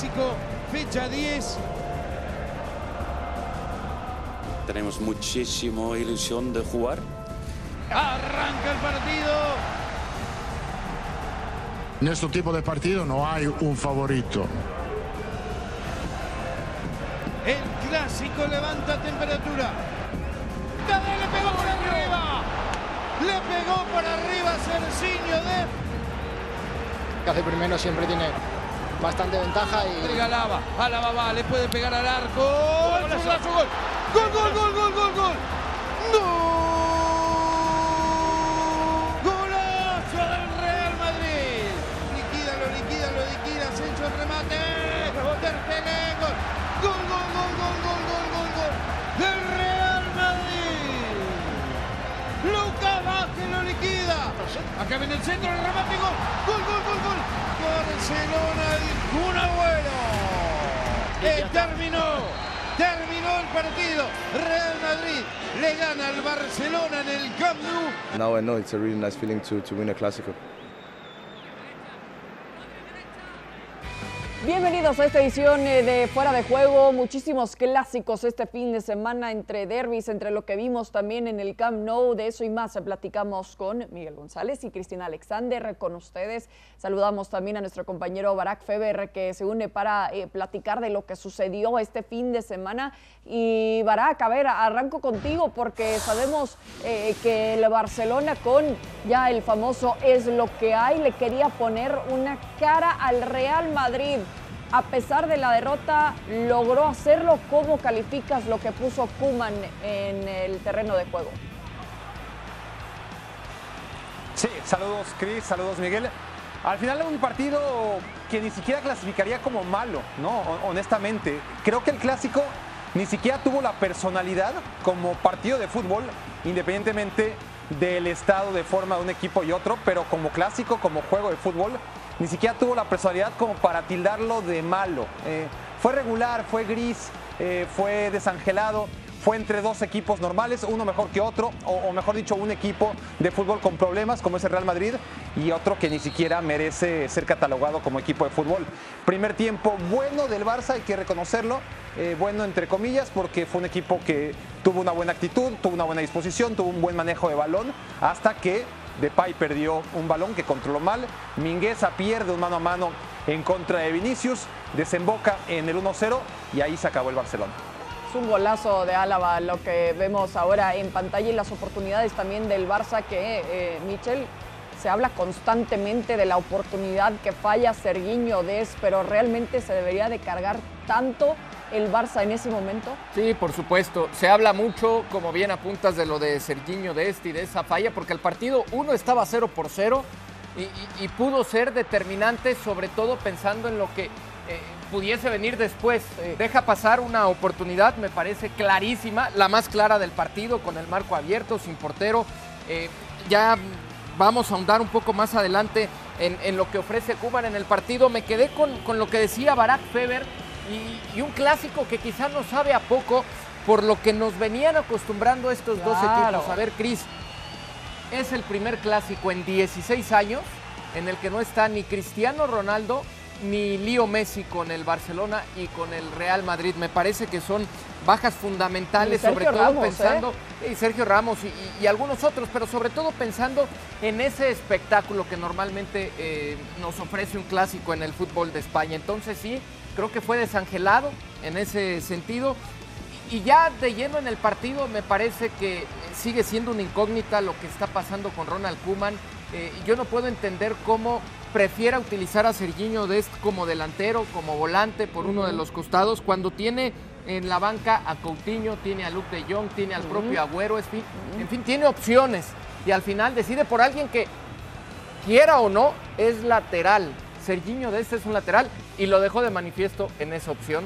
clásico, fecha 10. Tenemos muchísima ilusión de jugar. Arranca el partido. En este tipo de partido no hay un favorito. El clásico levanta temperatura. Le pegó por arriba. Le pegó por arriba Cercinho de. Que hace primero siempre tiene bastante ventaja y. Entrega Alaba. Alaba va, le puede pegar al arco. ¡Gol! ¡Gol! ¡Gol, gol, gol, gol, gol, gol! ¡Gol! Acá viene el centro, el remate, gol. Gol, gol, gol, gol. Barcelona, el Kun Agüero. Eh, terminó. Terminó el partido. Real Madrid le gana al Barcelona en el Camp Nou. Now I know it's a really nice feeling to, to win a Clásico. Bienvenidos a esta edición eh, de Fuera de Juego. Muchísimos clásicos este fin de semana entre derbis, entre lo que vimos también en el Camp Nou. De eso y más platicamos con Miguel González y Cristina Alexander. Con ustedes saludamos también a nuestro compañero Barack Feber que se une para eh, platicar de lo que sucedió este fin de semana. Y Barack, a ver, arranco contigo porque sabemos eh, que el Barcelona con ya el famoso es lo que hay le quería poner una cara al Real Madrid a pesar de la derrota, logró hacerlo. ¿Cómo calificas lo que puso Kuman en el terreno de juego? Sí, saludos Cris, saludos Miguel. Al final un partido que ni siquiera clasificaría como malo, ¿no? Honestamente. Creo que el clásico ni siquiera tuvo la personalidad como partido de fútbol, independientemente del estado de forma de un equipo y otro, pero como clásico, como juego de fútbol, ni siquiera tuvo la personalidad como para tildarlo de malo. Eh, fue regular, fue gris, eh, fue desangelado, fue entre dos equipos normales, uno mejor que otro, o, mejor dicho, un equipo de fútbol con problemas como es el Real Madrid y otro que ni siquiera merece ser catalogado como equipo de fútbol. Primer tiempo bueno del Barça, hay que reconocerlo, eh, bueno entre comillas, porque fue un equipo que tuvo una buena actitud, tuvo una buena disposición, tuvo un buen manejo de balón, hasta que Depay perdió un balón que controló mal. Mingueza pierde un mano a mano en contra de Vinicius. Desemboca en el 1-0 y ahí se acabó el Barcelona. Es un golazo de Álava lo que vemos ahora en pantalla y las oportunidades también del Barça que eh, Michel se habla constantemente de la oportunidad que falla Serguiño Des, pero realmente se debería de cargar tanto el Barça en ese momento? Sí, por supuesto. Se habla mucho, como bien apuntas, de lo de Serginho de este y de esa falla, porque el partido uno estaba 0 por 0 y, pudo ser determinante, sobre todo pensando en lo que eh, pudiese venir después. deja pasar una oportunidad, me parece clarísima, la más clara del partido, con el marco abierto, sin portero. Eh, ya vamos a ahondar un poco más adelante en, lo que ofrece Cuba en el partido. Me quedé con, con lo que decía Barack Feber y, un clásico que quizá no sabe a poco por lo que nos venían acostumbrando estos dos equipos. A ver, Cris, es el primer clásico en 16 años en el que no está ni Cristiano Ronaldo ni Lío Messi con el Barcelona y con el Real Madrid. Me parece que son bajas fundamentales, sobre todo ¿eh? pensando, y Sergio Ramos y, algunos otros, pero sobre todo pensando en ese espectáculo que normalmente eh, nos ofrece un clásico en el fútbol de España. Entonces sí, creo que fue desangelado en ese sentido. Y ya de lleno en el partido me parece que sigue siendo una incógnita lo que está pasando con Ronald Kuman. Eh, yo no puedo entender cómo prefiera utilizar a Serginho Dest como delantero, como volante por uno de los costados, cuando tiene en la banca a Coutinho, tiene a Luke de Jong, tiene al propio Agüero, en fin, tiene opciones. Y al final decide por alguien que, quiera o no, es lateral. Serginho de este es un lateral y lo dejó de manifiesto en esa opción,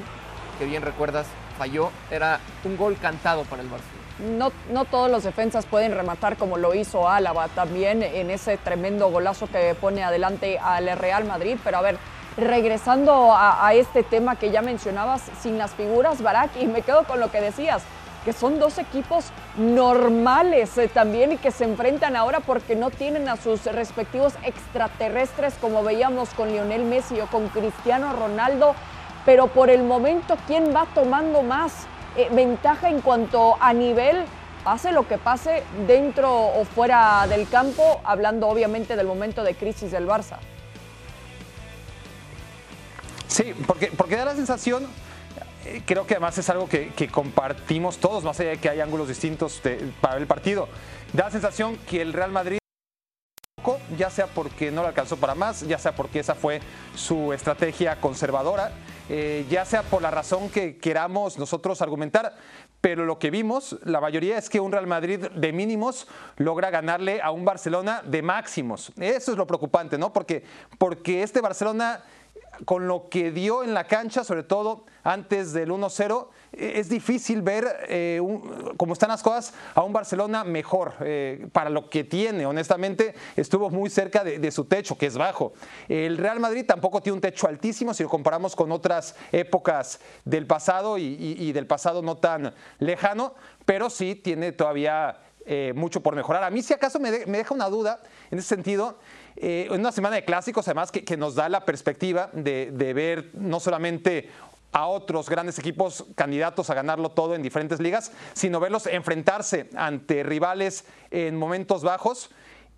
que bien recuerdas, falló, era un gol cantado para el Barcelona. No, no todos los defensas pueden rematar como lo hizo Álava también en ese tremendo golazo que pone adelante al Real Madrid, pero a ver, regresando a, este tema que ya mencionabas, sin las figuras, Barak, y me quedo con lo que decías, que son dos equipos normales eh, también y que se enfrentan ahora porque no tienen a sus respectivos extraterrestres como veíamos con Lionel Messi o con Cristiano Ronaldo. pero por el momento, ¿quién va tomando más eh, ventaja en cuanto a nivel? Pase lo que pase dentro o fuera del campo, hablando obviamente del momento de crisis del Barça. Sí, porque, porque da la sensación, eh, creo que además es algo que, compartimos todos, más allá de que hay ángulos distintos para el partido, da la sensación que el Real Madrid ya sea porque no le alcanzó para más, ya sea porque esa fue su estrategia conservadora, eh, ya sea por la razón que queramos nosotros argumentar, pero lo que vimos, la mayoría es que un Real Madrid de mínimos logra ganarle a un Barcelona de máximos. Eso es lo preocupante, ¿no? Porque, porque este Barcelona con lo que dio en la cancha, sobre todo antes del 1-0, eh, es difícil ver eh, cómo están las cosas a un Barcelona mejor eh, para lo que tiene. Honestamente, estuvo muy cerca de, su techo, que es bajo. El Real Madrid tampoco tiene un techo altísimo si lo comparamos con otras épocas del pasado y, del pasado no tan lejano, pero sí tiene todavía mucho por mejorar. A mí, si acaso, me, deja una duda en ese sentido. En una semana de clásicos, además, que, nos da la perspectiva de, de, ver no solamente a otros grandes equipos candidatos a ganarlo todo en diferentes ligas, sino verlos enfrentarse ante rivales en momentos bajos.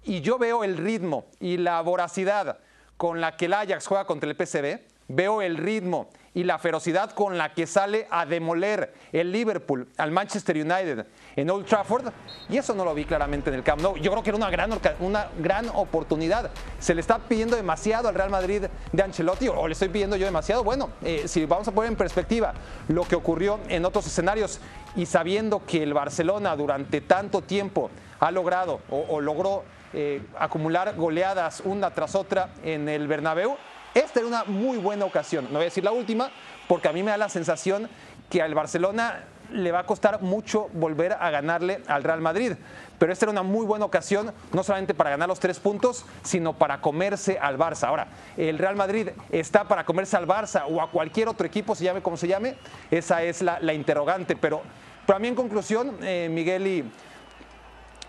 Y yo veo el ritmo y la voracidad con la que el Ajax juega contra el PSV, veo el ritmo y la ferocidad con la que sale a demoler el Liverpool al Manchester United en Old Trafford, y eso no lo vi claramente en el Camp Nou. Yo creo que era una gran, una gran oportunidad. Se le está pidiendo demasiado al Real Madrid de Ancelotti, o le estoy pidiendo yo demasiado. Bueno, eh, si vamos a poner en perspectiva lo que ocurrió en otros escenarios y sabiendo que el Barcelona durante tanto tiempo ha logrado o, logró eh, acumular goleadas una tras otra en el Bernabéu, esta era una muy buena ocasión. No voy a decir la última, porque a mí me da la sensación que al Barcelona le va a costar mucho volver a ganarle al Real Madrid. Pero esta era una muy buena ocasión, no solamente para ganar los tres puntos, sino para comerse al Barça. Ahora, el Real Madrid está para comerse al Barça o a cualquier otro equipo, se llame como se llame, esa es la, interrogante. Pero para mí, en conclusión, eh, Miguel y.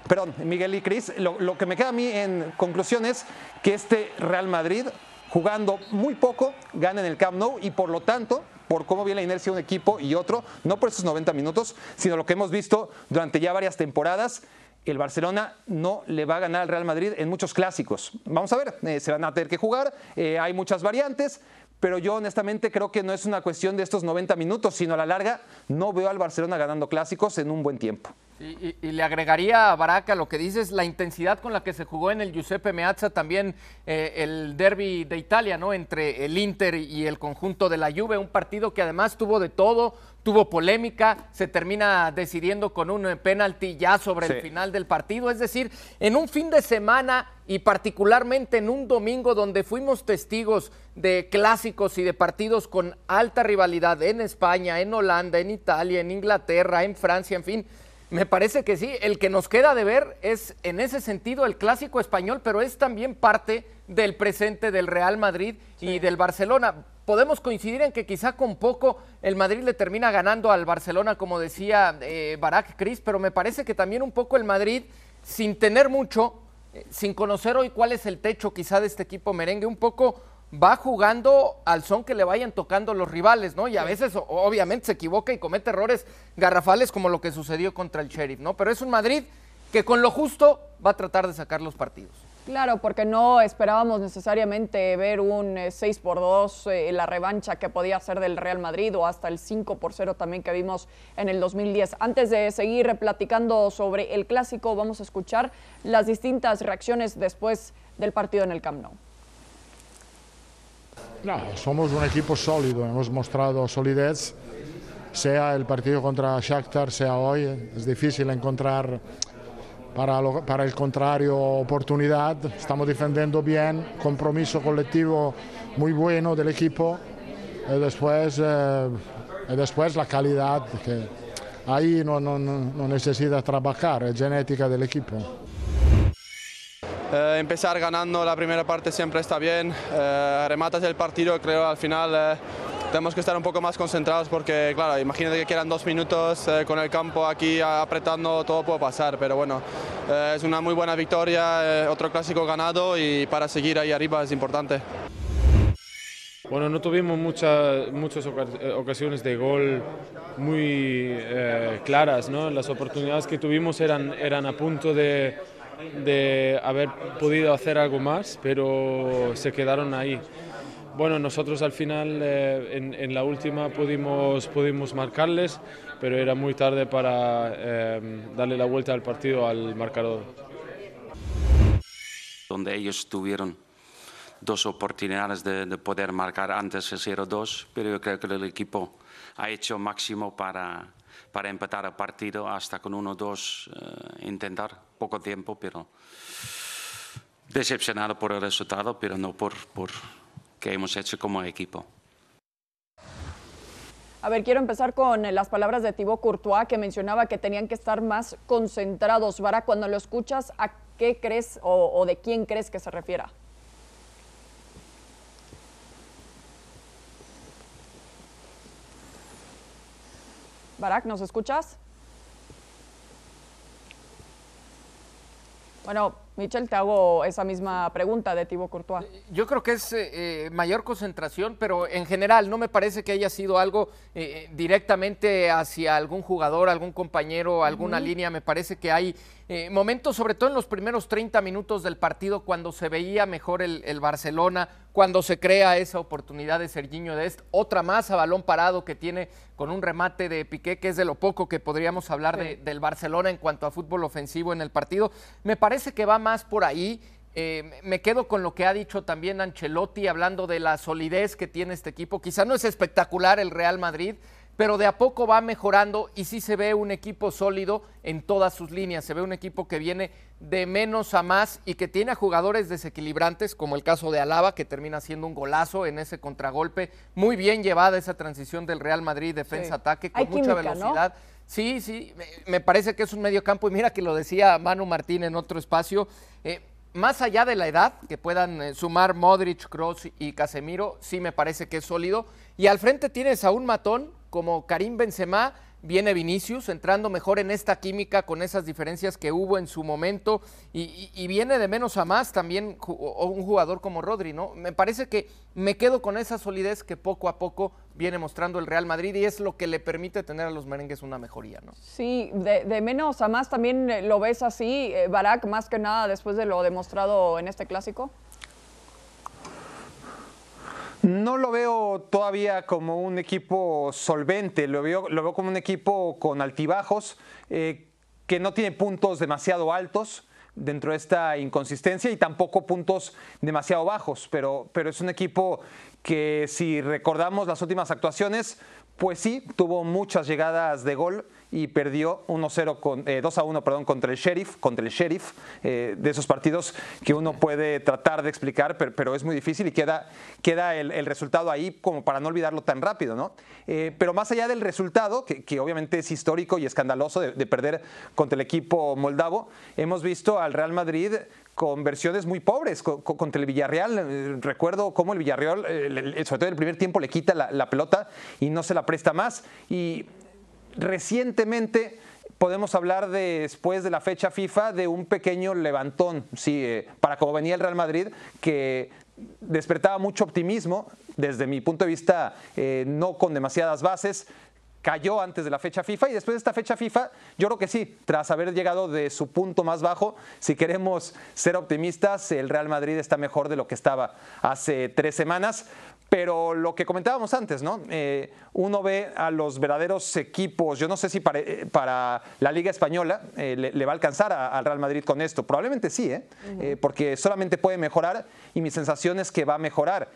Perdón, Miguel y Cris, lo, lo que me queda a mí en conclusión es que este Real Madrid jugando muy poco, gana el Camp Nou y por lo tanto, por cómo viene la inercia de un equipo y otro, no por esos 90 minutos, sino lo que hemos visto durante ya varias temporadas, el Barcelona no le va a ganar al Real Madrid en muchos clásicos. Vamos a ver, eh, se van a tener que jugar, eh, hay muchas variantes, pero yo honestamente creo que no es una cuestión de estos 90 minutos, sino a la larga no veo al Barcelona ganando clásicos en un buen tiempo. Y, le agregaría a Baraca lo que dices, la intensidad con la que se jugó en el Giuseppe Meazza también eh, el derby de Italia, ¿no? Entre el Inter y el conjunto de la Juve, un partido que además tuvo de todo, tuvo polémica, se termina decidiendo con un penalti ya sobre el final del partido, es decir, en un fin de semana y particularmente en un domingo donde fuimos testigos de clásicos y de partidos con alta rivalidad en España, en Holanda, en Italia, en Inglaterra, en Francia, en fin me parece que sí. El que nos queda de ver es en ese sentido el clásico español, pero es también parte del presente del Real Madrid y del Barcelona. Podemos coincidir en que quizá con poco el Madrid le termina ganando al Barcelona, como decía eh, Barak Cris, pero me parece que también un poco el Madrid, sin tener mucho, eh, sin conocer hoy cuál es el techo quizá de este equipo merengue, un poco va jugando al son que le vayan tocando los rivales, ¿no? Y a veces obviamente se equivoca y comete errores garrafales como lo que sucedió contra el Sheriff, ¿no? Pero es un Madrid que con lo justo va a tratar de sacar los partidos. Claro, porque no esperábamos necesariamente ver un 6 eh, por 2 eh, la revancha que podía ser del Real Madrid o hasta el 5 por 0 también que vimos en el 2010. Antes de seguir platicando sobre el clásico, vamos a escuchar las distintas reacciones después del partido en el Camp Nou. No, somos un equipo sólido, hemos mostrado solidez, sea el partido contra Shakhtar, sea hoy, es difícil encontrar para, para el contrario oportunidad, estamos defendiendo bien, compromiso colectivo muy bueno del equipo y después, eh, y después la calidad que ahí no, no, no necesita trabajar, es genética del equipo. Eh, empezar ganando la primera parte siempre está bien. Eh, rematas el partido, creo al final eh, tenemos que estar un poco más concentrados porque, claro, imagínate que quedan dos minutos con el campo aquí apretando, todo puede pasar. Pero bueno, es una muy buena victoria, otro clásico ganado y para seguir ahí arriba es importante. Bueno, no tuvimos muchas muchas ocasiones de gol muy eh, claras, ¿no? Las oportunidades que tuvimos eran, eran a punto de, de haber podido hacer algo más, pero se quedaron ahí. Bueno, nosotros al final eh, en, la última pudimos, pudimos marcarles, pero era muy tarde para eh, darle la vuelta al partido al marcador. Donde ellos tuvieron dos oportunidades de, de poder marcar antes el 0-2, pero yo creo que el equipo ha hecho máximo para, para empatar el partido hasta con 1-2 eh, intentar poco tiempo, pero decepcionado por el resultado, pero no por, por que hemos hecho como equipo. A ver, quiero empezar con las palabras de Thibaut Courtois, que mencionaba que tenían que estar más concentrados. Vara, cuando lo escuchas, ¿a qué crees o, o de quién crees que se refiera? Barak, ¿nos escuchas? Bueno, Michel, te hago esa misma pregunta de Thibaut Courtois. Yo creo que es eh, mayor concentración, pero en general no me parece que haya sido algo eh, directamente hacia algún jugador, algún compañero, alguna uh -huh. línea. Me parece que hay eh, momentos, sobre todo en los primeros 30 minutos del partido, cuando se veía mejor el, el Barcelona, cuando se crea esa oportunidad de Serginho Dest, otra más a balón parado que tiene con un remate de Piqué, que es de lo poco que podríamos hablar sí. de, del Barcelona en cuanto a fútbol ofensivo en el partido. Me parece que va más por ahí. Eh, me quedo con lo que ha dicho también Ancelotti, hablando de la solidez que tiene este equipo. Quizá no es espectacular el Real Madrid, pero de a poco va mejorando y sí se ve un equipo sólido en todas sus líneas. Se ve un equipo que viene de menos a más y que tiene a jugadores desequilibrantes, como el caso de Alaba, que termina siendo un golazo en ese contragolpe. Muy bien llevada esa transición del Real Madrid, defensa-ataque, sí. con Hay mucha química, velocidad. ¿no? Sí, sí, me, parece que es un medio campo y mira que lo decía Manu Martín en otro espacio. Eh, más allá de la edad, que puedan eh, sumar Modric, Kroos y Casemiro, sí me parece que es sólido. Y al frente tienes a un matón como Karim Benzema, viene Vinicius entrando mejor en esta química con esas diferencias que hubo en su momento y, viene de menos a más también un jugador como Rodri, ¿no? Me parece que me quedo con esa solidez que poco a poco viene mostrando el Real Madrid y es lo que le permite tener a los merengues una mejoría, ¿no? Sí, de, de menos a más también eh, lo ves así, eh, Barak, más que nada después de lo demostrado en este clásico. No lo veo todavía como un equipo solvente, lo veo, lo veo como un equipo con altibajos, eh, que no tiene puntos demasiado altos dentro de esta inconsistencia y tampoco puntos demasiado bajos, pero, pero es un equipo que si recordamos las últimas actuaciones, pues sí, tuvo muchas llegadas de gol y perdió 1-0 con eh, 2 a 1, perdón, contra el Sheriff, contra el Sheriff, eh, de esos partidos que uno puede tratar de explicar, pero, pero es muy difícil y queda, queda el, el, resultado ahí como para no olvidarlo tan rápido, ¿no? Eh, pero más allá del resultado, que, que, obviamente es histórico y escandaloso de, de perder contra el equipo moldavo, hemos visto al Real Madrid con versiones muy pobres con, con, contra el Villarreal. Recuerdo cómo el Villarreal, eh, sobre todo en el primer tiempo, le quita la, pelota y no se la presta más. Y recientemente podemos hablar de, después de la fecha FIFA de un pequeño levantón, sí, eh, para como venía el Real Madrid, que despertaba mucho optimismo, desde mi punto de vista, eh, no con demasiadas bases, cayó antes de la fecha FIFA y después de esta fecha FIFA, yo creo que sí, tras haber llegado de su punto más bajo, si queremos ser optimistas, el Real Madrid está mejor de lo que estaba hace tres semanas. Pero lo que comentábamos antes, ¿no? Eh, uno ve a los verdaderos equipos, yo no sé si para, eh, para la Liga Española eh, le, le, va a alcanzar al Real Madrid con esto, probablemente sí, ¿eh? Uh -huh. porque solamente puede mejorar y mi sensación es que va a mejorar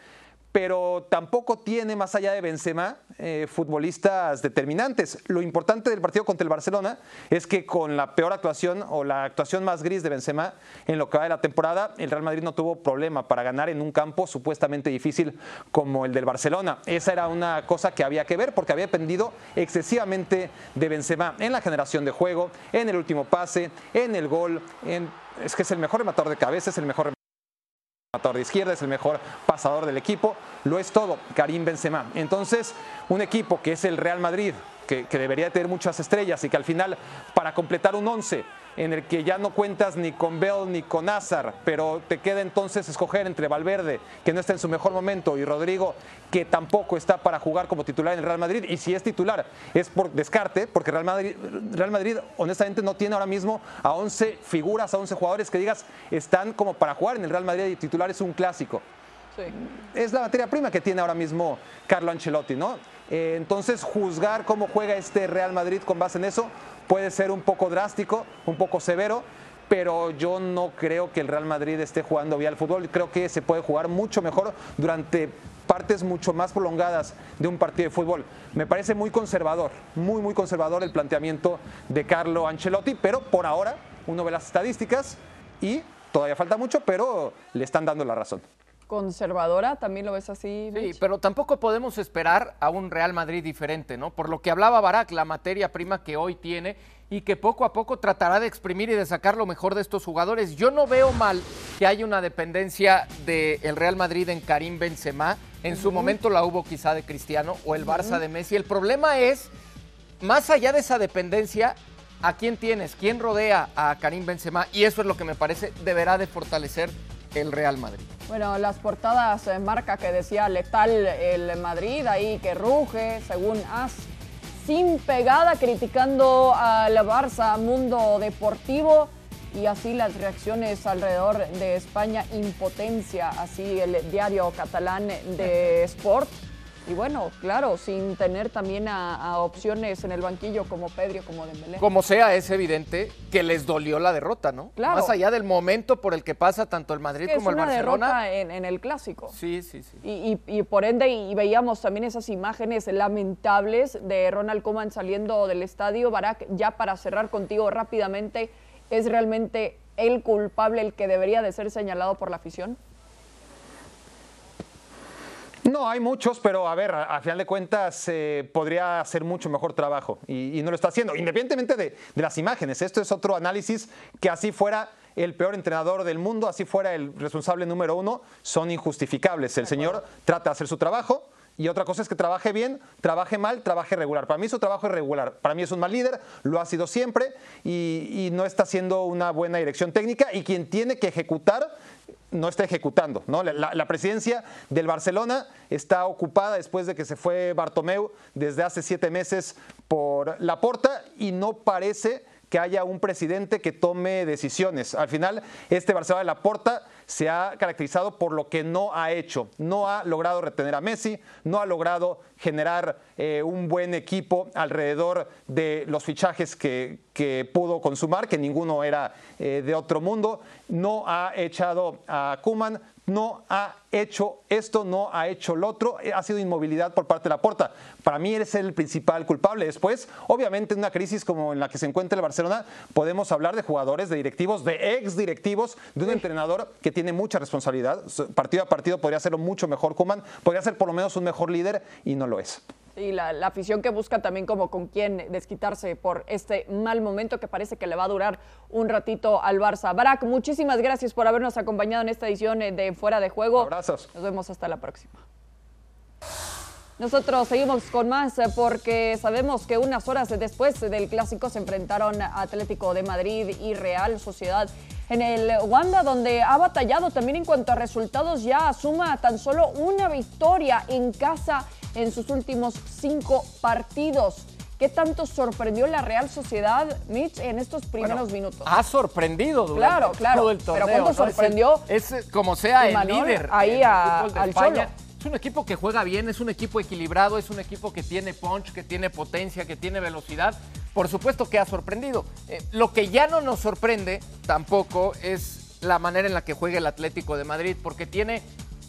pero tampoco tiene, más allá de Benzema, eh, futbolistas determinantes. Lo importante del partido contra el Barcelona es que con la peor actuación o la actuación más gris de Benzema en lo que va de la temporada, el Real Madrid no tuvo problema para ganar en un campo supuestamente difícil como el del Barcelona. Esa era una cosa que había que ver porque había dependido excesivamente de Benzema en la generación de juego, en el último pase, en el gol, en... es que es el mejor rematador de cabeza, es el mejor de izquierda, es el mejor pasador del equipo, lo es todo, Karim Benzema. Entonces, un equipo que es el Real Madrid, que, que, debería tener muchas estrellas y que al final, para completar un 11, en el que ya no cuentas ni con Bell ni con Azar, pero te queda entonces escoger entre Valverde, que no está en su mejor momento, y Rodrigo, que tampoco está para jugar como titular en el Real Madrid, y si es titular es por descarte, porque Real Madrid, Real Madrid honestamente no tiene ahora mismo a 11 figuras, a 11 jugadores que digas están como para jugar en el Real Madrid y titular es un clásico. Es la materia prima que tiene ahora mismo Carlo Ancelotti, ¿no? Eh, entonces, juzgar cómo juega este Real Madrid con base en eso puede ser un poco drástico, un poco severo, pero yo no creo que el Real Madrid esté jugando bien al fútbol. Creo que se puede jugar mucho mejor durante partes mucho más prolongadas de un partido de fútbol. Me parece muy conservador, muy, muy conservador el planteamiento de Carlo Ancelotti, pero por ahora uno ve las estadísticas y todavía falta mucho, pero le están dando la razón conservadora, ¿también lo ves así? Sí, pero tampoco podemos esperar a un Real Madrid diferente, ¿no? Por lo que hablaba Barak, la materia prima que hoy tiene y que poco a poco tratará de exprimir y de sacar lo mejor de estos jugadores. Yo no veo mal que haya una dependencia del Real Madrid en Karim Benzema. En su momento la hubo quizá de Cristiano o el Barça de Messi. El problema es, más allá de esa dependencia, ¿a quién tienes? ¿Quién rodea a Karim Benzema? Y eso es lo que me parece deberá de fortalecer el Real Madrid. Bueno, las portadas en marca que decía letal el Madrid, ahí que ruge, según As, sin pegada, criticando al Barça Mundo Deportivo y así las reacciones alrededor de España, impotencia, así el diario catalán de Sport. Y bueno, claro, sin tener también a, opciones en el banquillo como Pedro, como Dembélé. Como sea, es evidente que les dolió la derrota, ¿no? Claro. Más allá del momento por el que pasa tanto el Madrid como el Barcelona. Es una derrota en, el Clásico. Sí, sí, sí. Y, por ende, y veíamos también esas imágenes lamentables de Ronald Koeman saliendo del estadio. Barak, ya para cerrar contigo rápidamente, ¿es realmente el culpable el que debería de ser señalado por la afición? No, hay muchos, pero a ver, a, final de cuentas eh, podría hacer mucho mejor trabajo y, no lo está haciendo, independientemente de, las imágenes. Esto es otro análisis que así fuera el peor entrenador del mundo, así fuera el responsable número uno, son injustificables. El señor trata de hacer su trabajo, y otra cosa es que trabaje bien, trabaje mal, trabaje regular. Para mí su trabajo es regular. Para mí es un mal líder, lo ha sido siempre y, no está haciendo una buena dirección técnica. Y quien tiene que ejecutar no está ejecutando. ¿no? La, presidencia del Barcelona está ocupada después de que se fue Bartomeu desde hace siete meses por la porta y no parece que haya un presidente que tome decisiones. Al final, este Barcelona de la Porta se ha caracterizado por lo que no ha hecho. No ha logrado retener a Messi, no ha logrado generar eh, un buen equipo alrededor de los fichajes que, pudo consumar, que ninguno era eh, de otro mundo. No ha echado a Kuman, no ha hecho esto, no ha hecho lo otro, eh, ha sido inmovilidad por parte de la Porta. Para mí eres el principal culpable. Después, obviamente, en una crisis como en la que se encuentra el Barcelona, podemos hablar de jugadores, de directivos, de ex directivos, de un entrenador que tiene mucha responsabilidad. Partido a partido podría hacerlo mucho mejor Kuman, podría ser por lo menos un mejor líder y no lo es. Y la, afición que busca también como con quién desquitarse por este mal momento que parece que le va a durar un ratito al Barça. Barak, muchísimas gracias por habernos acompañado en esta edición de Fuera de Juego. Abrazos. Nos vemos hasta la próxima. Nosotros seguimos con más eh, porque sabemos que unas horas después del clásico se enfrentaron Atlético de Madrid y Real Sociedad en el Wanda, donde ha batallado también en cuanto a resultados, ya suma tan solo una victoria en casa en sus últimos cinco partidos. ¿Qué tanto sorprendió la Real Sociedad, Mitch, en estos primeros minutos? Ha sorprendido durante claro, claro. todo el torneo. Pero ¿cuánto sorprendió? Es, como sea el líder ahí al Cholo. Es un equipo que juega bien, es un equipo equilibrado, es un equipo que tiene punch, que tiene potencia, que tiene velocidad. Por supuesto que ha sorprendido. Eh, lo que ya no nos sorprende tampoco es la manera en la que juega el Atlético de Madrid, porque tiene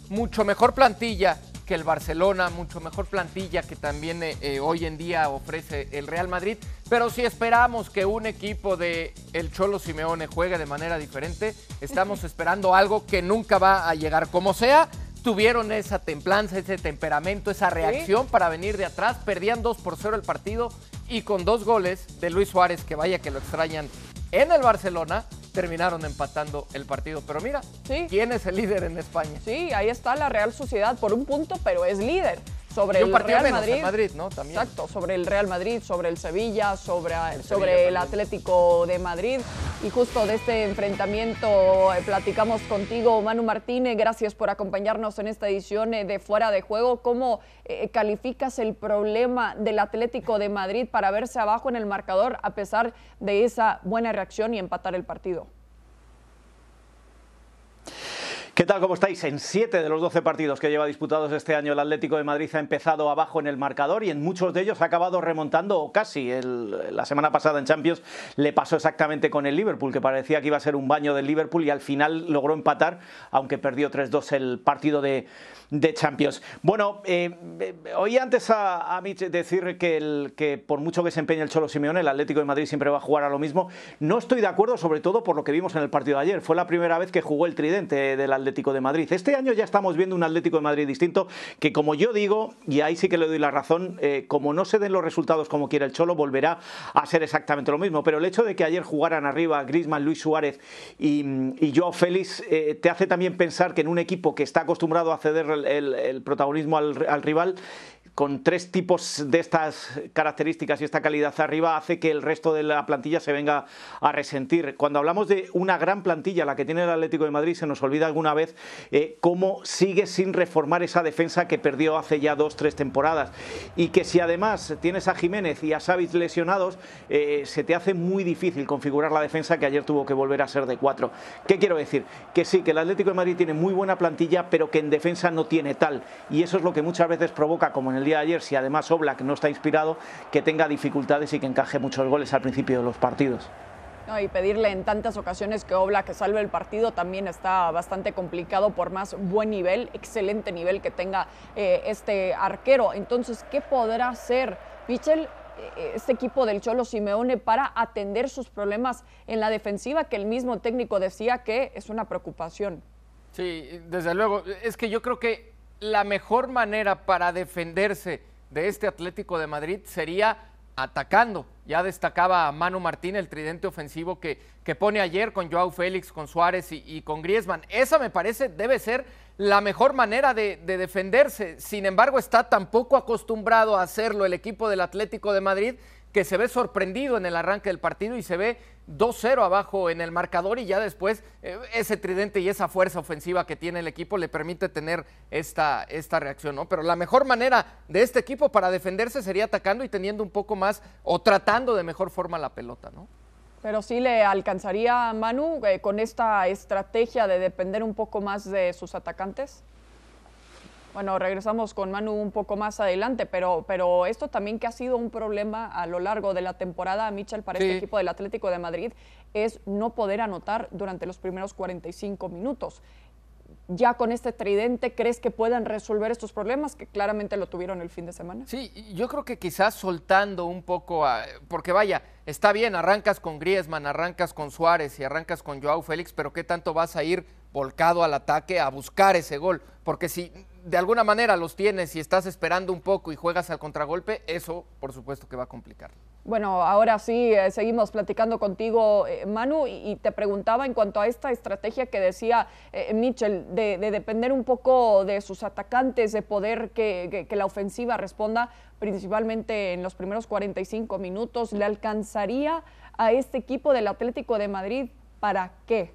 mucho mejor plantilla que el Barcelona, mucho mejor plantilla que también eh, eh, hoy en día ofrece el Real Madrid. Pero si esperamos que un equipo de el Cholo Simeone juegue de manera diferente, estamos esperando algo que nunca va a llegar como sea tuvieron esa templanza, ese temperamento, esa reacción para venir de atrás. Perdían 2 por 0 el partido y con dos goles de Luis Suárez, que vaya que lo extrañan en el Barcelona, terminaron empatando el partido. Pero mira, ¿quién es el líder en España? Sí, ahí está la Real Sociedad por un punto, pero es líder. Sobre el Real Madrid. Madrid, ¿no? También. Exacto, sobre el Real Madrid, sobre el Sevilla, sobre, sobre Sevilla el. Atlético de Madrid. Y justo de este enfrentamiento eh, platicamos contigo, Manu Martínez. Gracias por acompañarnos en esta edición eh, de Fuera de Juego. ¿Cómo eh, calificas el problema del Atlético de Madrid para verse abajo en el marcador a pesar de esa buena reacción y empatar el partido? ¿Qué tal? ¿Cómo estáis? En siete de los 12 partidos que lleva disputados este año el Atlético de Madrid ha empezado abajo en el marcador y en muchos de ellos ha acabado remontando o casi. La semana pasada en Champions le pasó exactamente con el Liverpool, que parecía que iba a ser un baño del Liverpool y al final logró empatar, aunque perdió 3-2 el partido de, Champions. Bueno, eh, eh, oí antes a, a decir que por mucho que se empeñe el Cholo Simeone, el Atlético de Madrid siempre va a jugar a lo mismo. No estoy de acuerdo, sobre todo por lo que vimos en el partido de ayer. Fue la primera vez que jugó el tridente del Atlético de Madrid. Este año ya estamos viendo un Atlético de Madrid distinto, que como yo digo, y ahí sí que le doy la razón, eh, como no se den los resultados como quiere el Cholo, volverá a ser exactamente lo mismo. Pero el hecho de que ayer jugaran arriba Griezmann, Luis Suárez y, y Joao Félix eh, te hace también pensar que en un equipo que está acostumbrado a ceder el, protagonismo al rival, con tres tipos de estas características y esta calidad arriba hace que el resto de la plantilla se venga a resentir. Cuando hablamos de una gran plantilla, la que tiene el Atlético de Madrid, se nos olvida alguna vez eh, cómo sigue sin reformar esa defensa que perdió hace ya dos, tres temporadas. Y que si además tienes a Jiménez y a Savic lesionados, eh, se te hace muy difícil configurar la defensa que ayer tuvo que volver a ser de cuatro. ¿Qué quiero decir? Que sí, que el Atlético de Madrid tiene muy buena plantilla, pero que en defensa no tiene tal. Y eso es lo que muchas veces provoca, como en el día de ayer, si además Oblak no está inspirado, que tenga dificultades y que encaje muchos goles al principio de los partidos. No, y pedirle en tantas ocasiones que Obla que salve el partido también está bastante complicado por más buen nivel, excelente nivel que tenga eh, este arquero. Entonces, ¿qué podrá hacer Michel, eh, este equipo del Cholo Simeone para atender sus problemas en la defensiva que el mismo técnico decía que es una preocupación? Sí, desde luego. Es que yo creo que la mejor manera para defenderse de este Atlético de Madrid sería atacando. Ya destacaba Manu Martín el tridente ofensivo que, que pone ayer con Joao Félix, con Suárez y, con Griezmann. Esa me parece debe ser la mejor manera de, de defenderse. Sin embargo, está tan poco acostumbrado a hacerlo el equipo del Atlético de Madrid que se ve sorprendido en el arranque del partido y se ve 2-0 abajo en el marcador y ya después eh, ese tridente y esa fuerza ofensiva que tiene el equipo le permite tener esta, esta reacción, ¿no? Pero la mejor manera de este equipo para defenderse sería atacando y teniendo un poco más o tratando de mejor forma la pelota, ¿no? Pero sí le alcanzaría a Manu eh, con esta estrategia de depender un poco más de sus atacantes. Bueno, regresamos con Manu un poco más adelante, pero, pero esto también que ha sido un problema a lo largo de la temporada, Michel, para Sí. este equipo del Atlético de Madrid, es no poder anotar durante los primeros 45 minutos. Ya con este tridente, ¿crees que puedan resolver estos problemas que claramente lo tuvieron el fin de semana? Sí, yo creo que quizás soltando un poco, a- porque vaya, está bien, arrancas con Griezmann, arrancas con Suárez y arrancas con Joao Félix, pero ¿qué tanto vas a ir volcado al ataque a buscar ese gol? Porque si de alguna manera los tienes y estás esperando un poco y juegas al contragolpe, eso por supuesto que va a complicar. Bueno, ahora sí, eh, seguimos platicando contigo, eh, Manu, y, te preguntaba en cuanto a esta estrategia que decía eh, Mitchell, de, de depender un poco de sus atacantes, de poder que la ofensiva responda principalmente en los primeros 45 minutos. ¿Le alcanzaría a este equipo del Atlético de Madrid para qué?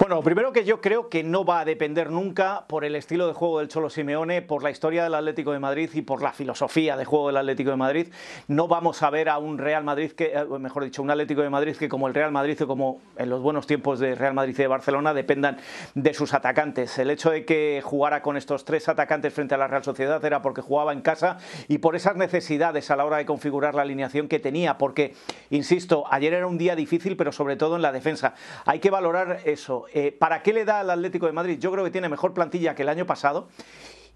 Bueno, lo primero que yo creo que no va a depender nunca por el estilo de juego del Cholo Simeone, por la historia del Atlético de Madrid y por la filosofía de juego del Atlético de Madrid. No vamos a ver a un Real Madrid que, eh, mejor dicho, un Atlético de Madrid que como el Real Madrid o como en los buenos tiempos de Real Madrid y de Barcelona dependan de sus atacantes. El hecho de que jugara con estos tres atacantes frente a la Real Sociedad era porque jugaba en casa y por esas necesidades a la hora de configurar la alineación que tenía, porque, insisto, ayer era un día difícil, pero sobre todo en la defensa. Hay que valorar eso. Eh, ¿Para qué le da al Atlético de Madrid? Yo creo que tiene mejor plantilla que el año pasado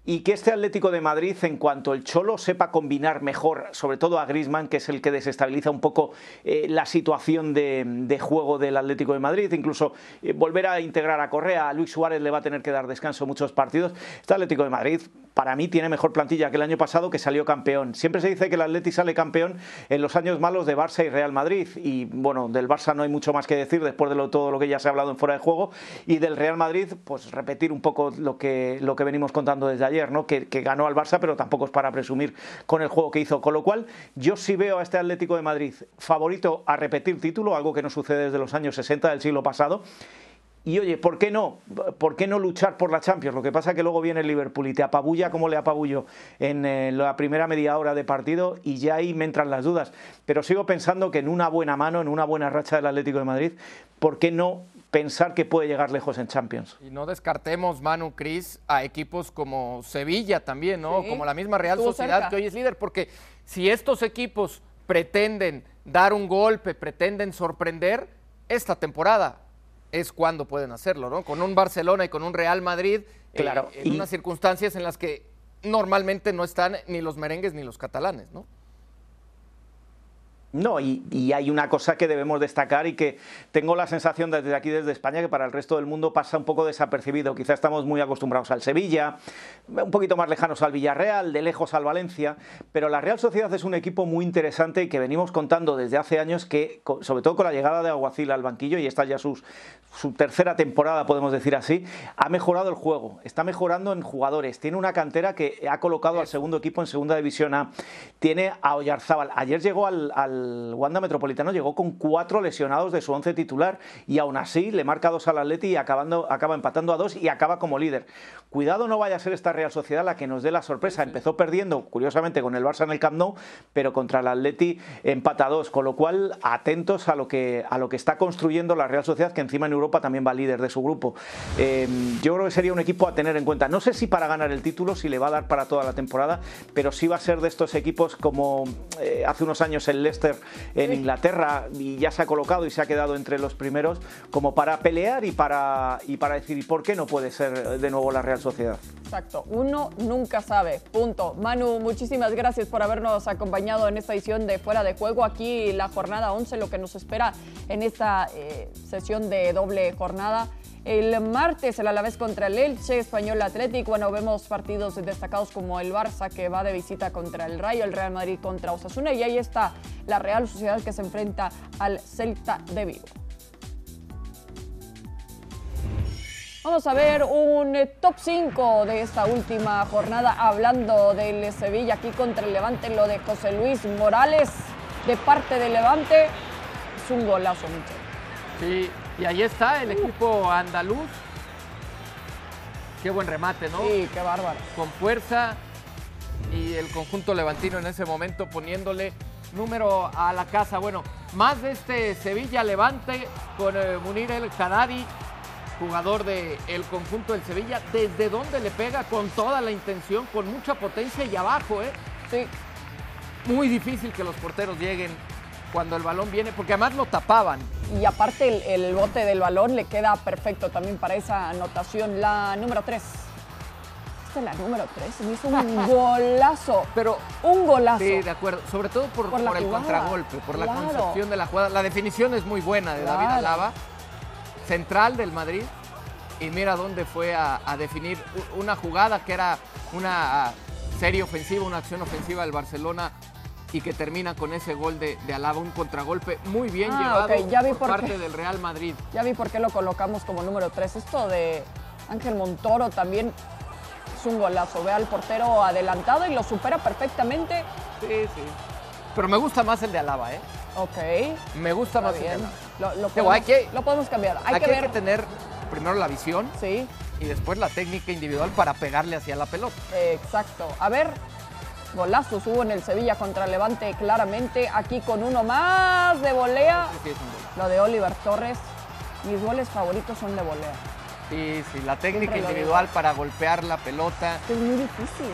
y que este Atlético de Madrid, en cuanto el Cholo sepa combinar mejor, sobre todo a Griezmann, que es el que desestabiliza un poco eh, la situación de, juego del Atlético de Madrid, incluso eh, volver a integrar a Correa, a Luis Suárez le va a tener que dar descanso muchos partidos. Este Atlético de Madrid para mí tiene mejor plantilla que el año pasado que salió campeón. Siempre se dice que el Atleti sale campeón en los años malos de Barça y Real Madrid y bueno, del Barça no hay mucho más que decir después de todo lo que ya se ha hablado en fuera de juego y del Real Madrid pues repetir un poco lo que, lo que venimos contando desde ayer, ¿no? Que, que ganó al Barça pero tampoco es para presumir con el juego que hizo, con lo cual yo sí veo a este Atlético de Madrid favorito a repetir título, algo que no sucede desde los años 60 del siglo pasado y oye, ¿por qué no? ¿Por qué no luchar por la Champions? Lo que pasa es que luego viene el Liverpool y te apabulla como le apabulló en eh, la primera media hora de partido y ya ahí me entran las dudas. Pero sigo pensando que en una buena mano, en una buena racha del Atlético de Madrid, ¿por qué no pensar que puede llegar lejos en Champions? Y no descartemos, Manu, Cris, a equipos como Sevilla también, ¿no? Sí, como la misma Real Sociedad cerca. que hoy es líder, porque si estos equipos pretenden dar un golpe, pretenden sorprender, esta temporada es cuando pueden hacerlo, ¿no? Con un Barcelona y con un Real Madrid, eh, Claro, en y- unas circunstancias en las que normalmente no están ni los merengues ni los catalanes, ¿no? No, y, y hay una cosa que debemos destacar y que tengo la sensación desde aquí, desde España, que para el resto del mundo pasa un poco desapercibido. Quizá estamos muy acostumbrados al Sevilla, un poquito más lejanos al Villarreal, de lejos al Valencia, pero la Real Sociedad es un equipo muy interesante y que venimos contando desde hace años que, sobre todo con la llegada de Aguacil al banquillo, y esta ya sus, su tercera temporada, podemos decir así, ha mejorado el juego, está mejorando en jugadores, tiene una cantera que ha colocado al segundo equipo en segunda división A, tiene a Oyarzábal. Ayer llegó al, al Wanda Metropolitano, llegó con cuatro lesionados de su once titular y aún así le marca dos al Atleti y acabando, acaba empatando a dos y acaba como líder. Cuidado no vaya a ser esta Real Sociedad la que nos dé la sorpresa. Empezó perdiendo, curiosamente, con el Barça en el Camp Nou, pero contra el Atleti empata a dos, con lo cual atentos a lo que, a lo que está construyendo la Real Sociedad, que encima en Europa también va líder de su grupo. Eh, yo creo que sería un equipo a tener en cuenta. No sé si para ganar el título, si le va a dar para toda la temporada, pero sí va a ser de estos equipos como eh, hace unos años el Leicester en Inglaterra y ya se ha colocado y se ha quedado entre los primeros, como para pelear y para, y para decir, ¿y por qué no puede ser de nuevo la Real Sociedad? Exacto, uno nunca sabe, punto. Manu, muchísimas gracias por habernos acompañado en esta edición de Fuera de Juego. Aquí la jornada 11, lo que nos espera en esta eh, sesión de doble jornada. El martes el Alavés contra el Elche, Español Atlético. Bueno, vemos partidos destacados como el Barça que va de visita contra el Rayo, el Real Madrid contra Osasuna y ahí está la Real Sociedad que se enfrenta al Celta de Vigo. Vamos a ver un eh, top 5 de esta última jornada hablando del Sevilla aquí contra el Levante, lo de José Luis Morales de parte del Levante. Es un golazo, Michel. Sí, y ahí está el equipo andaluz. Qué buen remate, ¿no? Sí, qué bárbaro. Con fuerza y el conjunto levantino en ese momento poniéndole número a la casa. Bueno, más de este Sevilla Levante con eh, Munir El Haddadi, jugador del conjunto del Sevilla, desde donde le pega con toda la intención, con mucha potencia y abajo, ¿eh? Sí, Muy difícil que los porteros lleguen cuando el balón viene, porque además lo tapaban. Y aparte el, el bote del balón le queda perfecto también para esa anotación. La número 3. Esta es la número 3, se me hizo un golazo. Pero Un golazo. Sí, de acuerdo. Sobre todo por, Por la por el contragolpe, por la concepción de la jugada. La definición es muy buena de David. Alaba, central del Madrid. Y mira dónde fue a, a definir una jugada que era una serie ofensiva, una acción ofensiva del Barcelona y que termina con ese gol de, de Alaba, un contragolpe muy bien Ah, llevado ok, ya vi por por parte qué. del Real Madrid. Ya vi por qué lo colocamos como número 3. Esto de Ángel Montoro también es un golazo. Ve al portero adelantado y lo supera perfectamente. Sí, sí. Pero me gusta más el de Alaba, ¿eh? Ok. Me gusta Está más el de bien. Alaba. Lo, lo Digo, podemos, hay que- lo podemos cambiar. Hay, que ver. que tener primero la visión Sí, y después la técnica individual para pegarle hacia la pelota. exacto. A ver, golazos hubo en el Sevilla contra Levante claramente. Aquí con uno más de volea. Sí. Lo de Oliver Torres. Mis goles favoritos son de volea. Sí, sí, la técnica individual para golpear la pelota Es muy difícil.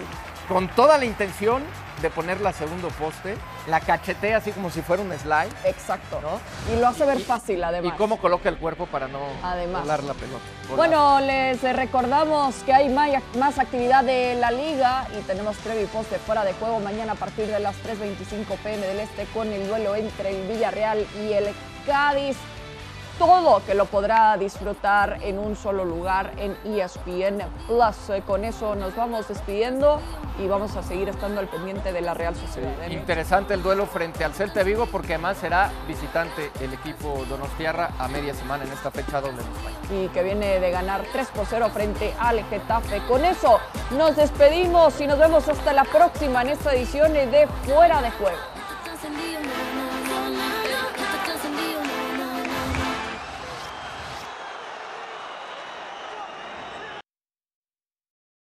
con toda la intención de ponerla a segundo poste, la cachetea así como si fuera un slide Exacto. ¿No? Y lo hace ver Y- fácil, y además. cómo coloca el cuerpo para no Además. volar la pelota. Bueno, les recordamos que hay más actividad de la liga y tenemos previo y post de fuera de juego mañana a partir de las 3.25 pm del Este con el duelo entre el Villarreal y el Cádiz. Todo que lo podrá disfrutar en un solo lugar en ESPN Plus. Eh, Con eso nos vamos despidiendo y vamos a seguir estando al pendiente de la Real Sociedad. Interesante el duelo frente al Celta Vigo porque además será visitante el equipo Donostiarra a media semana en esta fecha doble en España. y que viene de ganar 3 por 0 frente al Getafe. Con eso nos despedimos y nos vemos hasta la próxima en esta edición de Fuera de Juego.